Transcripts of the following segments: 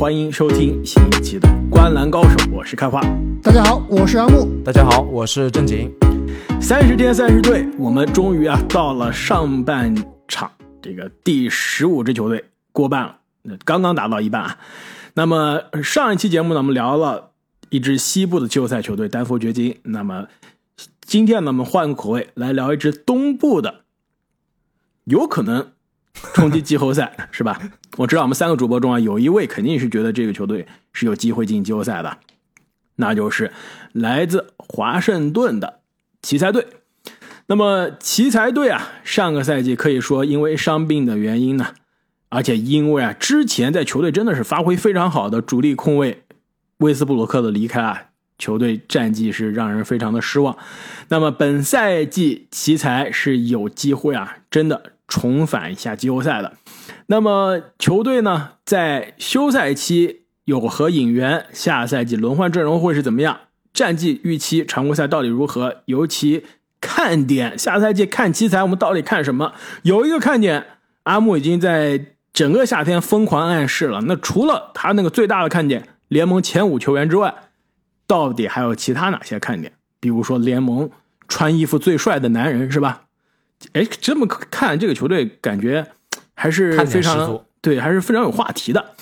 欢迎收听新一期的《观澜高手》，我是开花。大家好，我是阿木。大家好，我是正经。三十天三十队，我们终于啊到了上半场这个第十五支球队过半了，刚刚达到一半啊。那么上一期节目呢，我们聊了一支西部的季后赛球队丹佛掘金。那么今天呢，我们换个口味来聊一支东部的，有可能 冲击季后赛，是吧？我知道我们三个主播中啊，有一位肯定是觉得这个球队是有机会进季后赛的，那就是来自华盛顿的奇才队。那么奇才队啊，上个赛季可以说因为伤病的原因呢，而且因为啊之前在球队真的是发挥非常好的主力控卫威斯布鲁克的离开啊，球队战绩是让人非常的失望。那么本赛季奇才是有机会啊，真的重返一下季后赛的。那么球队呢，在休赛期有何引援？下赛季轮换阵容会是怎么样？战绩预期常规赛到底如何？尤其看点，下赛季看奇才，我们到底看什么？有一个看点，阿木已经在整个夏天疯狂暗示了。那除了他那个最大的看点，联盟前五球员之外，到底还有其他哪些看点？比如说联盟穿衣服最帅的男人是吧？哎，这么看这个球队，感觉。还是非常对，还是非常有话题的。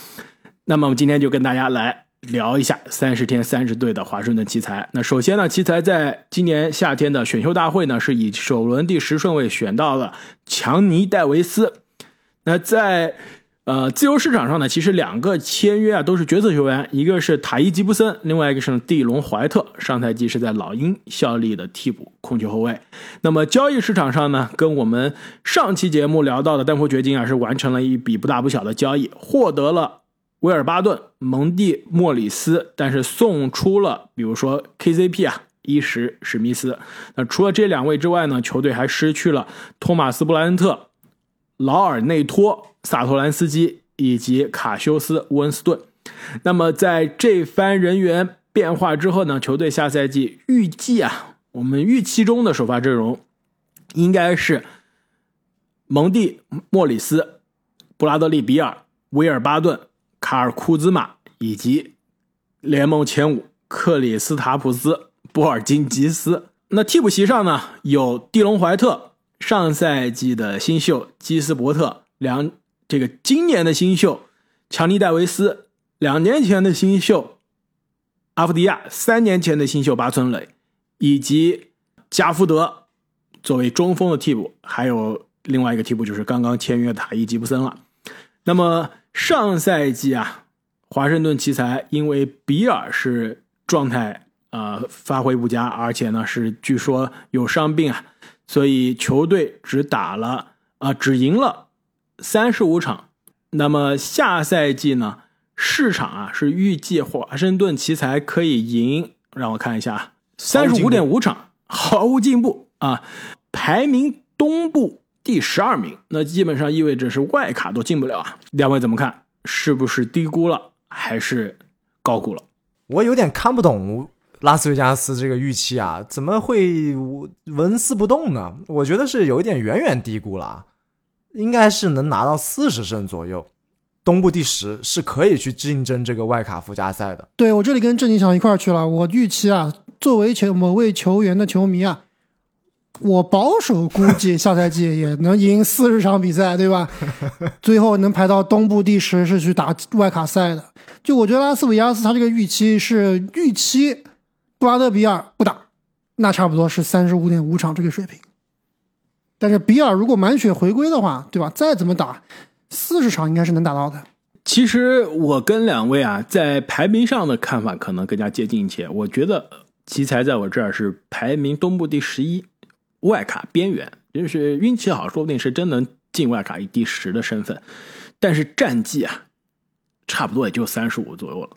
那么我们今天就跟大家来聊一下三十天三十队的华盛顿奇才。那首先呢，奇才在今年夏天的选秀大会呢，是以首轮第十顺位选到了强尼戴维斯。那在呃，自由市场上呢，其实两个签约啊都是角色球员，一个是塔伊吉布森，另外一个是蒂隆怀特，上赛季是在老鹰效力的替补控球后卫。那么交易市场上呢，跟我们上期节目聊到的丹佛掘金啊，是完成了一笔不大不小的交易，获得了威尔巴顿、蒙蒂莫里斯，但是送出了比如说 KCP 啊、伊什史密斯。那除了这两位之外呢，球队还失去了托马斯布莱恩特。劳尔内托、萨托兰斯基以及卡修斯·温斯顿。那么，在这番人员变化之后呢？球队下赛季预计啊，我们预期中的首发阵容应该是蒙蒂、莫里斯、布拉德利·比尔、威尔巴顿、卡尔库兹马以及联盟前五克里斯塔普斯、波尔津吉斯。那替补席上呢，有蒂隆怀特。上赛季的新秀基斯伯特，两这个今年的新秀强尼戴维斯，两年前的新秀阿弗迪亚，三年前的新秀巴村磊，以及加福德作为中锋的替补，还有另外一个替补就是刚刚签约的塔伊吉布森了。那么上赛季啊，华盛顿奇才因为比尔是状态啊发挥不佳，而且呢是据说有伤病啊。所以球队只打了啊，只赢了三十五场。那么下赛季呢？市场啊是预计华盛顿奇才可以赢，让我看一下，三十五点五场，毫无进步啊，排名东部第十二名。那基本上意味着是外卡都进不了啊。两位怎么看？是不是低估了，还是高估了？我有点看不懂。拉斯维加斯这个预期啊，怎么会纹丝不动呢？我觉得是有一点远远低估了，应该是能拿到四十胜左右，东部第十是可以去竞争这个外卡附加赛的。对我这里跟郑景祥一块儿去了，我预期啊，作为球某位球员的球迷啊，我保守估计下赛季也能赢四十场比赛，对吧？最后能排到东部第十是去打外卡赛的。就我觉得拉斯维加斯他这个预期是预期。布拉德比尔不打，那差不多是三十五点五场这个水平。但是比尔如果满血回归的话，对吧？再怎么打，四十场应该是能打到的。其实我跟两位啊，在排名上的看法可能更加接近一些。我觉得奇才在我这儿是排名东部第十一，外卡边缘，就是运气好，说不定是真能进外卡以第十的身份。但是战绩啊，差不多也就三十五左右了。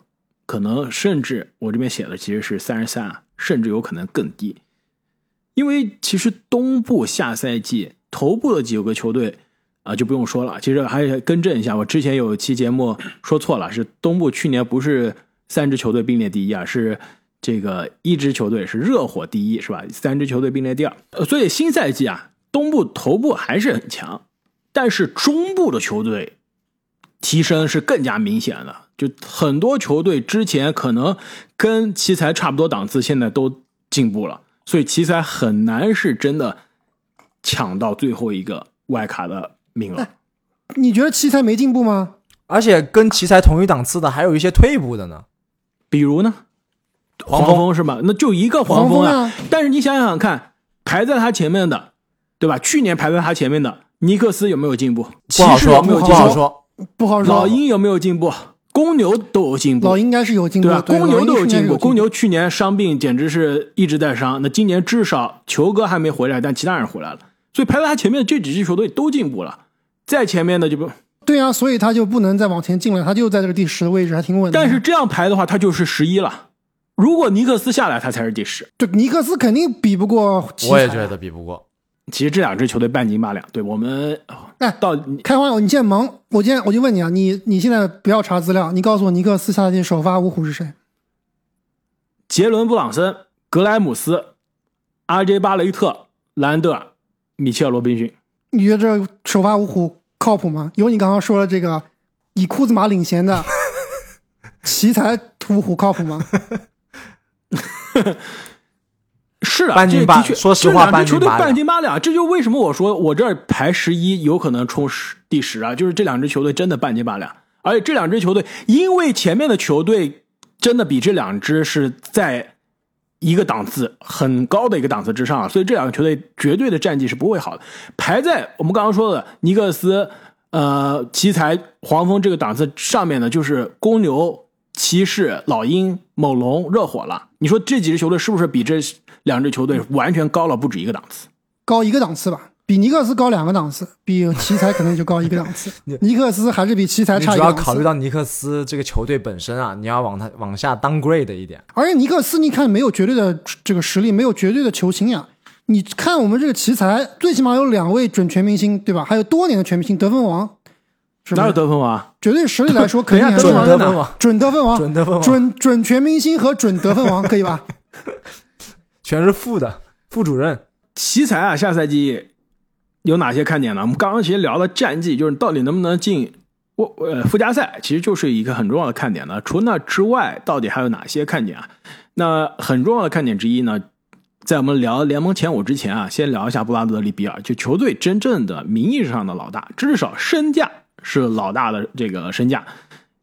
可能甚至我这边写的其实是三十三啊，甚至有可能更低，因为其实东部下赛季头部的几个球队啊就不用说了，其实还更正一下，我之前有期节目说错了，是东部去年不是三支球队并列第一啊，是这个一支球队是热火第一是吧？三支球队并列第二，所以新赛季啊东部头部还是很强，但是中部的球队提升是更加明显的。就很多球队之前可能跟奇才差不多档次，现在都进步了，所以奇才很难是真的抢到最后一个外卡的名额。你觉得奇才没进步吗？而且跟奇才同一档次的还有一些退步的呢。比如呢，黄蜂蜂是吧？那就一个黄蜂啊。蜂啊但是你想想看，排在他前面的，对吧？去年排在他前面的尼克斯有没有进步？不好说，骑士有没有不进步？好说。不好说。老鹰有没有进步？公牛都有进步老。鹰应该是有进步，对吧？公牛都有进步，公公牛去年伤病简直是一直在伤，那今年至少球哥还没回来，但其他人回来了，所以排在他前面的这几支球队都进步了。再前面的就不，对啊，所以他就不能再往前进了，他就在这个第十的位置，还挺稳的。但是这样排的话，他就是十一了。如果尼克斯下来，他才是第十。对尼克斯肯定比不过。我也觉得比不过。其实这两支球队半斤八两。对我们哎到开荒友，你现在忙，我今天我就问你啊，你你现在不要查资料，你告诉我尼克斯下赛季首发五虎是谁？杰伦布朗森、格莱姆斯、R.J. 巴雷特、兰德尔、米切尔罗宾逊。你觉得这首发五虎靠谱吗？有你刚刚说的这个以库兹马领衔的 奇才五虎靠谱吗？是的，半斤八这的确说实话这球队半斤八两半斤八两，这就为什么我说我这儿排十一有可能冲十第十啊，就是这两支球队真的半斤八两，而且这两支球队因为前面的球队真的比这两支是在一个档次很高的一个档次之上啊，所以这两个球队绝对的战绩是不会好的。排在我们刚刚说的尼克斯、呃奇才、黄蜂这个档次上面的，就是公牛、骑士、老鹰、猛龙、热火了。你说这几支球队是不是比这两支球队完全高了不止一个档次？高一个档次吧，比尼克斯高两个档次，比奇才可能就高一个档次。尼克斯还是比奇才你主要差一个档次。考虑到尼克斯这个球队本身啊，你要往他往下 downgrade 一点。而且尼克斯，你看没有绝对的这个实力，没有绝对的球星呀。你看我们这个奇才，最起码有两位准全明星，对吧？还有多年的全明星得分王，是哪有？得分王？绝对实力来说，肯定得分王，准得分王、准得分王准准全明星和准得分王，可以吧？全是副的副主任。奇才啊，下赛季有哪些看点呢？我们刚刚其实聊了战绩，就是到底能不能进我呃附加赛，其实就是一个很重要的看点呢。除那之外，到底还有哪些看点啊？那很重要的看点之一呢，在我们聊联盟前五之前啊，先聊一下布拉德利比尔，就球队真正的名义上的老大，至少身价是老大的这个身价，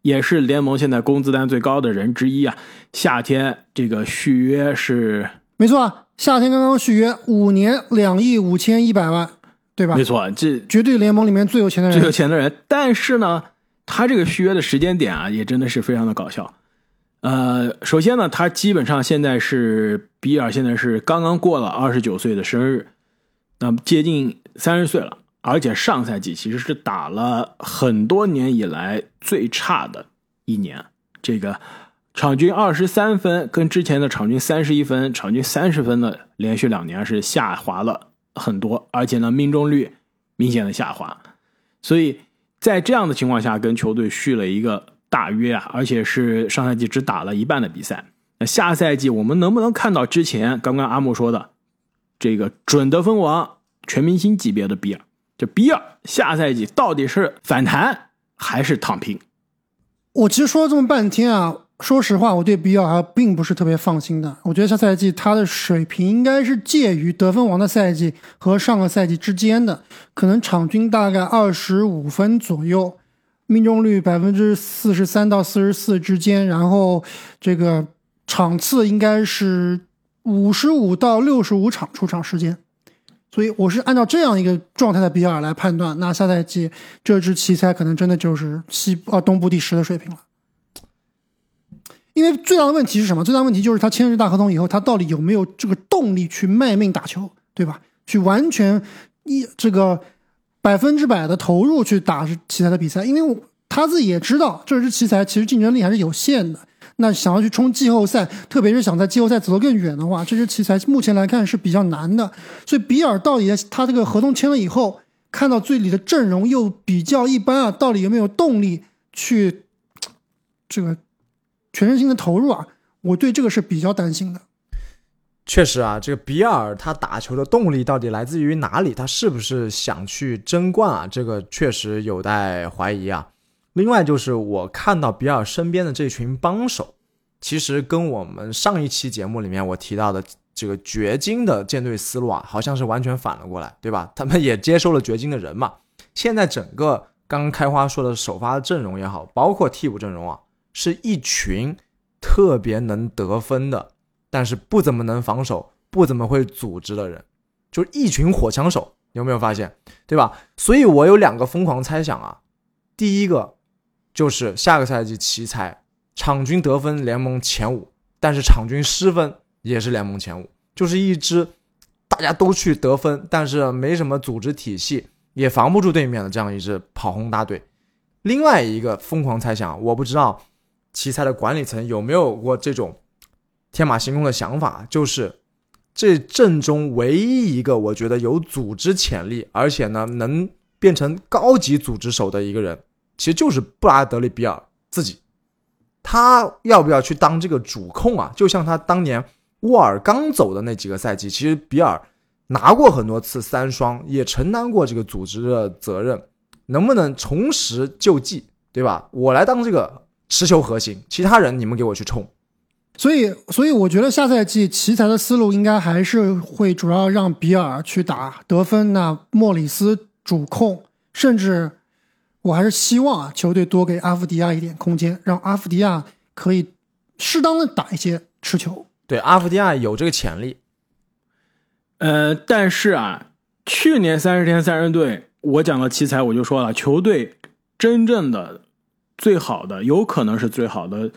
也是联盟现在工资单最高的人之一啊。夏天这个续约是没错啊，夏天刚刚续约五年两亿五千一百万，对吧没？错，这绝对联盟里面最有钱的人最有。钱的人。但是呢，他这个续约的时间点啊，也真的是非常的搞笑。呃，首先呢，他基本上现在是比尔，现在是刚刚过了二十九岁的生日，那么接近三十岁了，而且上赛季其实是打了很多年以来最差的一年，这个场均二十三分，跟之前的场均三十一分、场均三十分的连续两年是下滑了很多，而且呢，命中率明显的下滑，所以在这样的情况下，跟球队续了一个大约啊，而且是上赛季只打了一半的比赛。那下赛季我们能不能看到之前刚刚阿木说的这个准得分王、全明星级别的比尔？这比尔下赛季到底是反弹还是躺平？我其实说了这么半天啊，说实话，我对比尔还并不是特别放心的。我觉得下赛季他的水平应该是介于得分王的赛季和上个赛季之间的，可能场均大概二十五分左右，命中率百分之四十三到四十四之间，然后这个场次应该是五十五到六十五场出场时间。所以我是按照这样一个状态的比尔来判断，那下赛季这支奇才可能真的就是西啊东部第十的水平了。因为最大的问题是什么？最大的问题就是他签了这大合同以后，他到底有没有这个动力去卖命打球，对吧？去完全一这个百分之百的投入去打奇才的比赛，因为他自己也知道这支奇才其实竞争力还是有限的。那想要去冲季后赛，特别是想在季后赛走得更远的话，这支奇才目前来看是比较难的。所以比尔到底他这个合同签了以后，看到队里的阵容又比较一般啊，到底有没有动力去这个全身心的投入啊？我对这个是比较担心的。确实啊，这个比尔他打球的动力到底来自于哪里？他是不是想去争冠啊？这个确实有待怀疑啊。另外就是我看到比尔身边的这群帮手，其实跟我们上一期节目里面我提到的这个掘金的舰队思路啊，好像是完全反了过来，对吧？他们也接收了掘金的人嘛。现在整个刚刚开花说的首发阵容也好，包括替补阵容啊，是一群特别能得分的，但是不怎么能防守、不怎么会组织的人，就是一群火枪手。有没有发现，对吧？所以我有两个疯狂猜想啊。第一个就是下个赛季奇才场均得分联盟前五，但是场均失分也是联盟前五，就是一支大家都去得分，但是没什么组织体系，也防不住对面的这样一支跑轰大队。另外一个疯狂猜想，我不知道奇才的管理层有没有过这种天马行空的想法，就是。这阵中唯一一个我觉得有组织潜力，而且呢能变成高级组织手的一个人，其实就是布拉德利·比尔自己。他要不要去当这个主控啊？就像他当年沃尔刚走的那几个赛季，其实比尔拿过很多次三双，也承担过这个组织的责任。能不能重拾旧绩，对吧？我来当这个持球核心，其他人你们给我去冲。所以，所以我觉得下赛季奇才的思路应该还是会主要让比尔去打得分，那莫里斯主控，甚至我还是希望啊，球队多给阿夫迪亚一点空间，让阿夫迪亚可以适当的打一些持球。对，阿夫迪亚有这个潜力。呃，但是啊，去年三十天三人队，我讲到奇才，我就说了，球队真正的最好的，有可能是最好的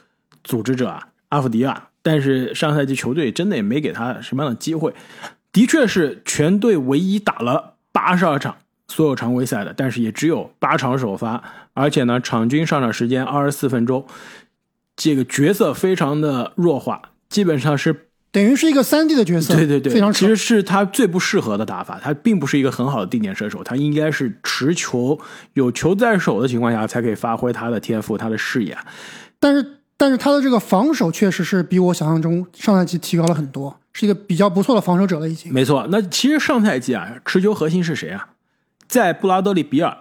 组织者啊。阿福迪亚，但是上赛季球队真的也没给他什么样的机会，的确是全队唯一打了八十二场所有常规赛的，但是也只有八场首发，而且呢，场均上场时间二十四分钟，这个角色非常的弱化，基本上是等于是一个三 D 的角色，对对对，非常其实是他最不适合的打法，他并不是一个很好的定点射手，他应该是持球有球在手的情况下才可以发挥他的天赋，他的视野，但是。但是他的这个防守确实是比我想象中上赛季提高了很多，是一个比较不错的防守者了。已经没错。那其实上赛季啊，持球核心是谁啊？在布拉德利·比尔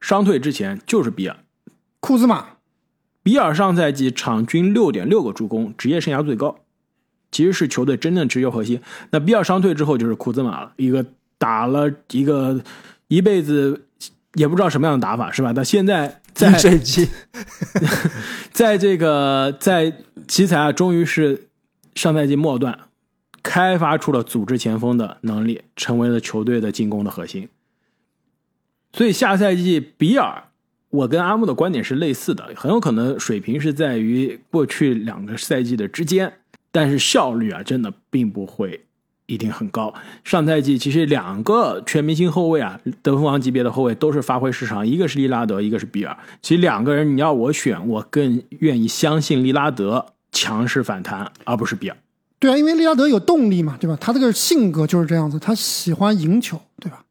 伤退之前就是比尔、库兹马。比尔上赛季场均六点六个助攻，职业生涯最高，其实是球队真正持球核心。那比尔伤退之后就是库兹马了，一个打了一个一辈子也不知道什么样的打法，是吧？到现在。在这季，在这个在奇才啊，终于是上赛季末段开发出了组织前锋的能力，成为了球队的进攻的核心。所以下赛季比尔，我跟阿木的观点是类似的，很有可能水平是在于过去两个赛季的之间，但是效率啊，真的并不会。一定很高。上赛季其实两个全明星后卫啊，得分王级别的后卫都是发挥失常，一个是利拉德，一个是比尔。其实两个人你要我选，我更愿意相信利拉德强势反弹，而不是比尔。对啊，因为利拉德有动力嘛，对吧？他这个性格就是这样子，他喜欢赢球，对吧？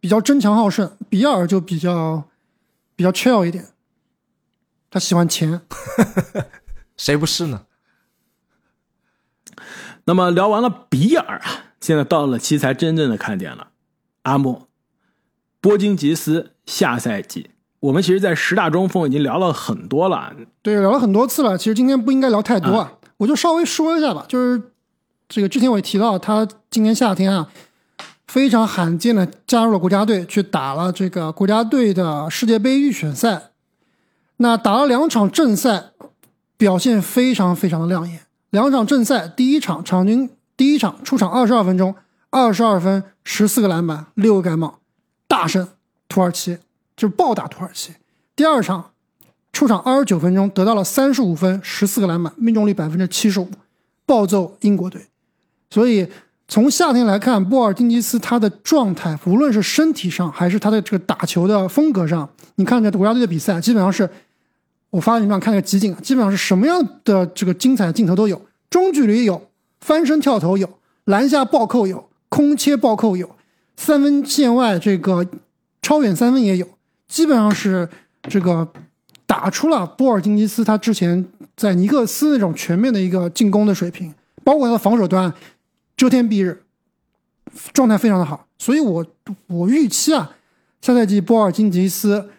比较争强好胜。比尔就比较比较 chill 一点，他喜欢钱，谁不是呢？那么聊完了比尔啊，现在到了奇才真正的看点了。阿莫波金吉斯下赛季，我们其实，在十大中锋已经聊了很多了，对，聊了很多次了。其实今天不应该聊太多啊，我就稍微说一下吧。就是这个之前我也提到，他今年夏天啊，非常罕见的加入了国家队，去打了这个国家队的世界杯预选赛。那打了两场正赛，表现非常非常的亮眼。两场正赛，第一场场均第一场出场二十二分钟，二十二分，十四个篮板，六个盖帽，大胜土耳其，就是暴打土耳其。第二场出场二十九分钟，得到了三十五分，十四个篮板，命中率百分之七十五，暴揍英国队。所以从夏天来看，波尔津吉斯他的状态，无论是身体上还是他的这个打球的风格上，你看着国家队的比赛，基本上是。我发你们看个集锦，基本上是什么样的这个精彩的镜头都有，中距离有，翻身跳投有，篮下暴扣有，空切暴扣有，三分线外这个超远三分也有，基本上是这个打出了波尔津吉斯他之前在尼克斯那种全面的一个进攻的水平，包括他的防守端遮天蔽日，状态非常的好，所以我我预期啊，下赛季波尔津吉斯。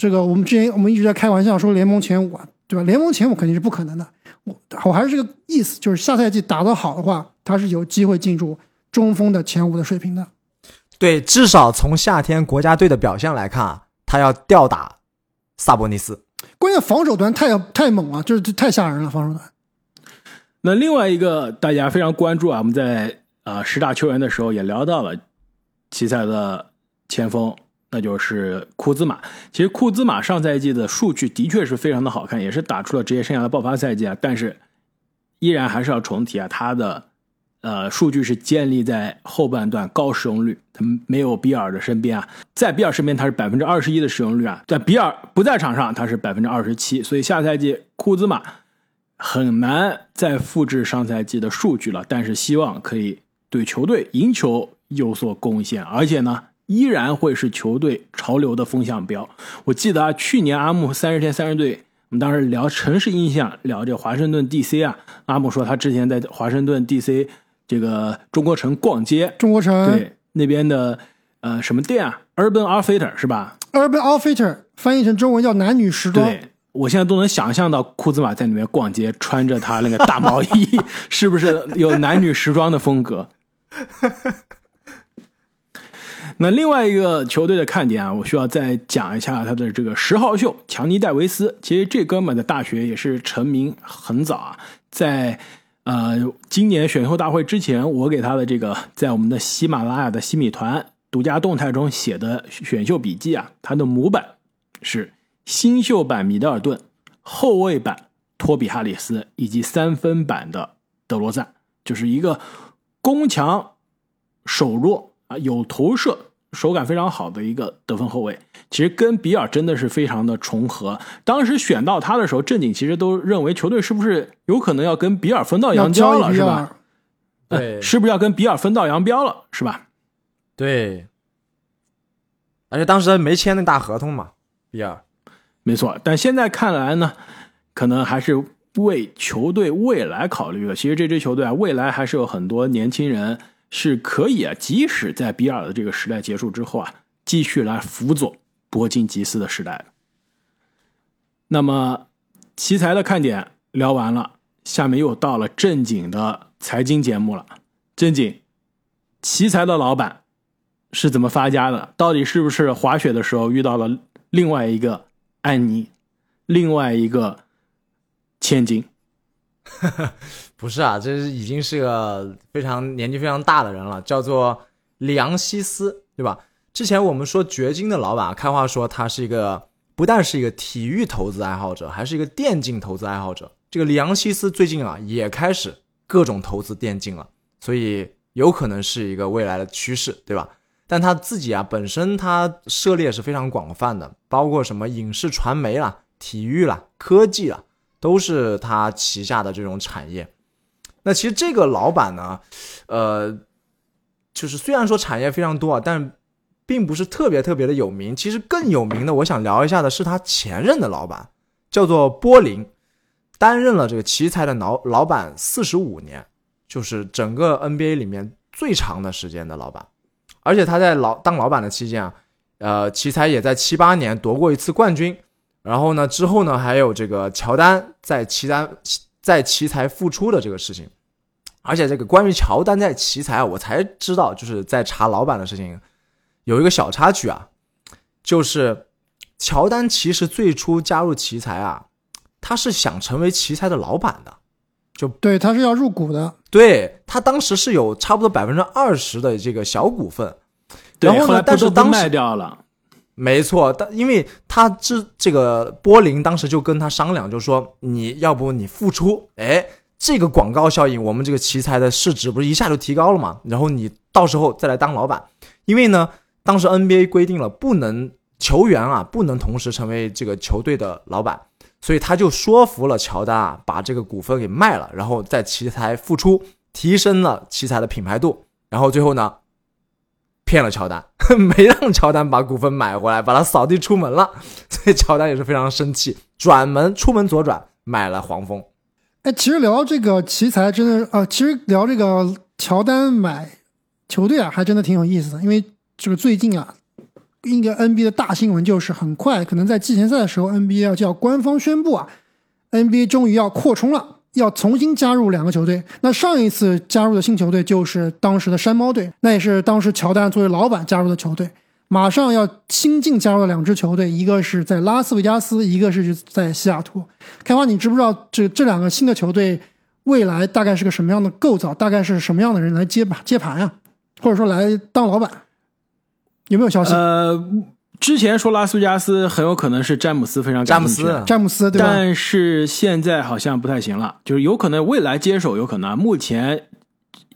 这个我们之前我们一直在开玩笑说联盟前五啊，对吧？联盟前五肯定是不可能的。我我还是这个意思，就是下赛季打得好的话，他是有机会进入中锋的前五的水平的。对，至少从夏天国家队的表现来看啊，他要吊打萨博尼斯。关键防守端太太猛了，就是太吓人了，防守端。那另外一个大家非常关注啊，我们在啊十大球员的时候也聊到了奇才的前锋，那就是库兹马。其实库兹马上赛季的数据的确是非常的好看，也是打出了职业生涯的爆发赛季啊。但是依然还是要重提啊，他的呃数据是建立在后半段高使用率，他没有比尔的身边啊，在比尔身边他是百分之二十一的使用率啊，在比尔不在场上他是百分之二十七，所以下赛季库兹马很难再复制上赛季的数据了。但是希望可以对球队赢球有所贡献，而且呢。依然会是球队潮流的风向标。我记得啊，去年阿木三十天三十队，我们当时聊城市印象，聊这华盛顿 DC 啊。阿木说他之前在华盛顿 DC 这个中国城逛街，中国城对那边的呃什么店啊，Urban Outfitter 是吧？Urban Outfitter 翻译成中文叫男女时装。对，我现在都能想象到库兹马在里面逛街，穿着他那个大毛衣，是不是有男女时装的风格？那另外一个球队的看点啊，我需要再讲一下他的这个十号秀强尼戴维斯。其实这哥们的大学也是成名很早啊，在呃今年选秀大会之前，我给他的这个在我们的喜马拉雅的西米团独家动态中写的选秀笔记啊，他的模板是新秀版米德尔顿、后卫版托比哈里斯以及三分版的德罗赞，就是一个攻强守弱啊，有投射。手感非常好的一个得分后卫，其实跟比尔真的是非常的重合。当时选到他的时候，正经其实都认为球队是不是有可能要跟比尔分道扬镳了，是吧？对，是不是要跟比尔分道扬镳了，是吧？对，而且当时没签那大合同嘛，比尔。没错，但现在看来呢，可能还是为球队未来考虑了。其实这支球队啊，未来还是有很多年轻人。是可以啊，即使在比尔的这个时代结束之后啊，继续来辅佐伯金吉斯的时代的。那么奇才的看点聊完了，下面又到了正经的财经节目了。正经，奇才的老板是怎么发家的？到底是不是滑雪的时候遇到了另外一个安妮，另外一个千金？不是啊，这是已经是个非常年纪非常大的人了，叫做里昂西斯，对吧？之前我们说掘金的老板开话说他是一个不但是一个体育投资爱好者，还是一个电竞投资爱好者。这个里昂西斯最近啊也开始各种投资电竞了，所以有可能是一个未来的趋势，对吧？但他自己啊本身他涉猎是非常广泛的，包括什么影视传媒啦、体育啦、科技啦，都是他旗下的这种产业。那其实这个老板呢，呃，就是虽然说产业非常多啊，但并不是特别特别的有名。其实更有名的，我想聊一下的是他前任的老板，叫做波林，担任了这个奇才的老老板四十五年，就是整个 NBA 里面最长的时间的老板。而且他在老当老板的期间啊，呃，奇才也在七八年夺过一次冠军。然后呢，之后呢，还有这个乔丹在奇才。在奇才复出的这个事情，而且这个关于乔丹在奇才啊，我才知道，就是在查老板的事情，有一个小插曲啊，就是乔丹其实最初加入奇才啊，他是想成为奇才的老板的，就对，他是要入股的，对他当时是有差不多百分之二十的这个小股份，然后呢，但是当时卖掉了。没错，但因为他这这个波林当时就跟他商量，就说你要不你付出，哎，这个广告效应，我们这个奇才的市值不是一下就提高了嘛？然后你到时候再来当老板，因为呢，当时 NBA 规定了不能球员啊不能同时成为这个球队的老板，所以他就说服了乔丹啊，把这个股份给卖了，然后在奇才复出，提升了奇才的品牌度，然后最后呢。骗了乔丹，没让乔丹把股份买回来，把他扫地出门了，所以乔丹也是非常生气，转门出门左转买了黄蜂。哎，其实聊这个奇才真的啊，其实聊这个乔丹买球队啊，还真的挺有意思的，因为这个最近啊，一个 NBA 的大新闻就是，很快可能在季前赛的时候，NBA 要就要官方宣布啊，NBA 终于要扩充了，要重新加入两个球队。那上一次加入的新球队就是当时的山猫队，那也是当时乔丹作为老板加入的球队。马上要新进加入的两支球队，一个是在拉斯维加斯，一个是在西雅图。开花，你知不知道这这两个新的球队未来大概是个什么样的构造？大概是什么样的人来接盘接盘呀、或者说来当老板？有没有消息？呃，之前说拉斯维加斯很有可能是詹姆斯非常詹姆斯。詹姆斯对吧？但是现在好像不太行了，就是有可能未来接手，有可能啊。目前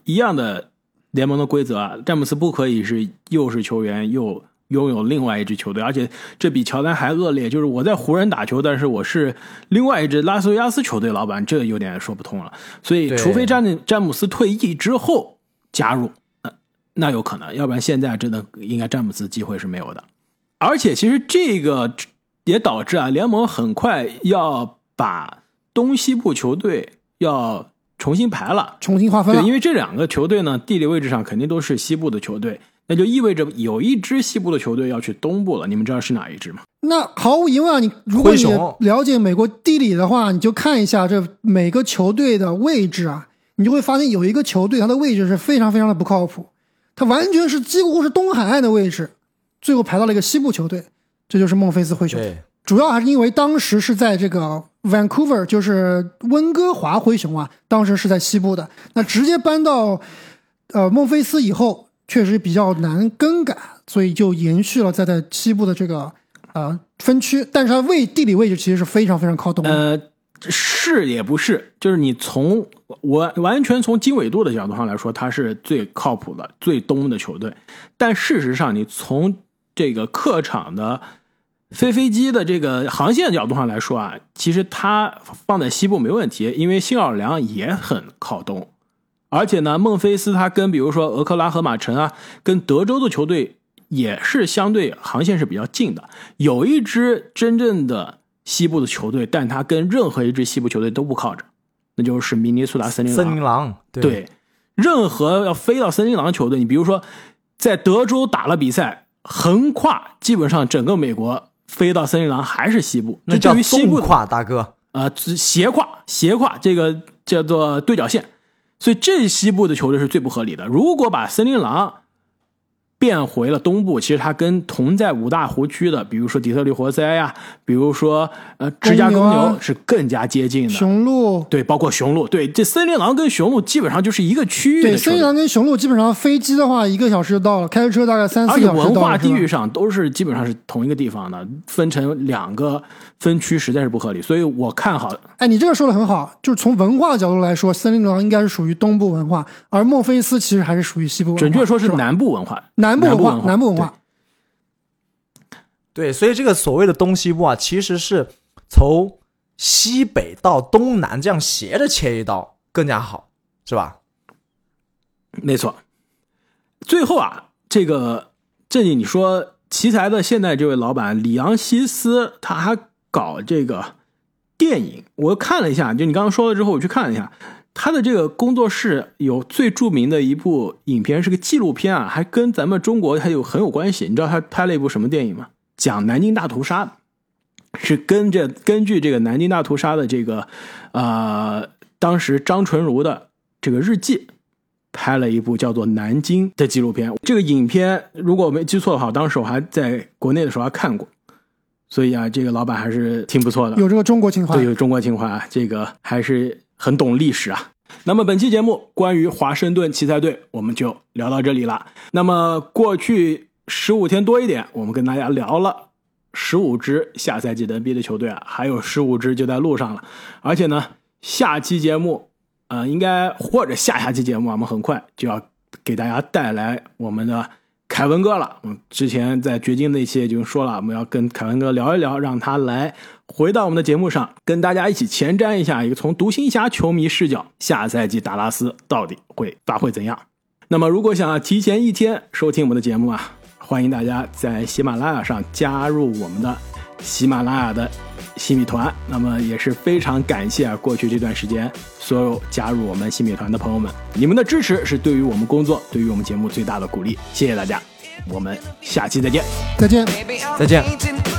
一样的联盟的规则啊，詹姆斯不可以是又是球员又拥有另外一支球队，而且这比乔丹还恶劣，就是我在湖人打球，但是我是另外一支拉斯维加斯球队老板，这有点说不通了。所以，除非詹詹姆斯退役之后加入，那那有可能，要不然现在真的应该詹姆斯机会是没有的。而且其实这个也导致啊，联盟很快要把东西部球队要重新排了。重新划分对，因为这两个球队呢，地理位置上肯定都是西部的球队，那就意味着有一支西部的球队要去东部了。你们知道是哪一支吗？那毫无疑问啊，你如果你了解美国地理的话，你就看一下这每个球队的位置啊，你就会发现有一个球队它的位置是非常非常的不靠谱，它完全是几乎是东海岸的位置，最后排到了一个西部球队，这就是孟菲斯灰熊。对，主要还是因为当时是在这个 Vancouver，就是温哥华灰熊啊，当时是在西部的。那直接搬到呃孟菲斯以后，确实比较难更改，所以就延续了在在西部的这个呃分区。但是它位地理位置其实是非常非常靠东的。呃，是也不是，就是你从我完全从经纬度的角度上来说，它是最靠谱的、最东的球队。但事实上，你从这个客场的飞飞机的这个航线角度上来说啊，其实它放在西部没问题，因为新奥尔良也很靠东。而且呢，孟菲斯它跟比如说俄克拉荷马城啊，跟德州的球队也是相对航线是比较近的。有一支真正的西部的球队，但它跟任何一支西部球队都不靠着，那就是明尼苏达森林狼。森林狼，对，对，任何要飞到森林狼的球队，你比如说在德州打了比赛，横跨基本上整个美国，飞到森林狼还是西部，那叫对于西部的纵跨，大哥。呃，只斜跨斜跨这个叫做对角线，所以这西部的球队是最不合理的。如果把森林狼变回了东部，其实它跟同在五大湖区的，比如说底特律活塞呀、比如说呃芝加哥牛是更加接近的。雄鹿对，包括雄鹿，对，这森林狼跟雄鹿基本上就是一个区域的对森林，狼跟雄鹿基本上飞机的话一个小时就到了，开车大概三四个小时到了。文化地域上都是基本上是同一个地方的，分成两个分区实在是不合理，所以我看好哎，你这个说的很好，就是从文化角度来说，森林狼应该是属于东部文化，而孟菲斯其实还是属于西部文化。准确说是南部文化，南部文化，南南部文化。对，所以这个所谓的东西部啊，其实是从西北到东南这样斜着切一刀更加好，是吧？没错。最后啊，这个正经你说奇才的现在这位老板里昂西斯，他还搞这个电影，我看了一下，就你刚刚说了之后，我去看了一下。他的这个工作室有最著名的一部影片是个纪录片啊，还跟咱们中国还有很有关系。你知道他拍了一部什么电影吗？讲南京大屠杀的，是跟着根据这个南京大屠杀的这个呃，当时张纯如的这个日记拍了一部叫做《南京》的纪录片。这个影片如果我没记错的话，当时我还在国内的时候还看过，所以啊，这个老板还是挺不错的。有这个中国情怀对，。有中国情怀啊，这个还是很懂历史啊。那么本期节目关于华盛顿奇才队，我们就聊到这里了。那么过去十五天多一点，我们跟大家聊了十五支下赛季的 NBA 的球队啊，还有十五支就在路上了。而且呢，下期节目，呃，应该或者下下期节目啊，我们很快就要给大家带来我们的凯文哥了。嗯，之前在掘金那期已经说了，我们要跟凯文哥聊一聊，让他来回到我们的节目上，跟大家一起前瞻一下一个从独行侠球迷视角，下赛季达拉斯到底会发挥怎样。那么，如果想要提前一天收听我们的节目啊，欢迎大家在喜马拉雅上加入我们的喜马拉雅的新米团。那么也是非常感谢啊，过去这段时间所有加入我们新米团的朋友们，你们的支持是对于我们工作、对于我们节目最大的鼓励。谢谢大家，我们下期再见。再见。再见。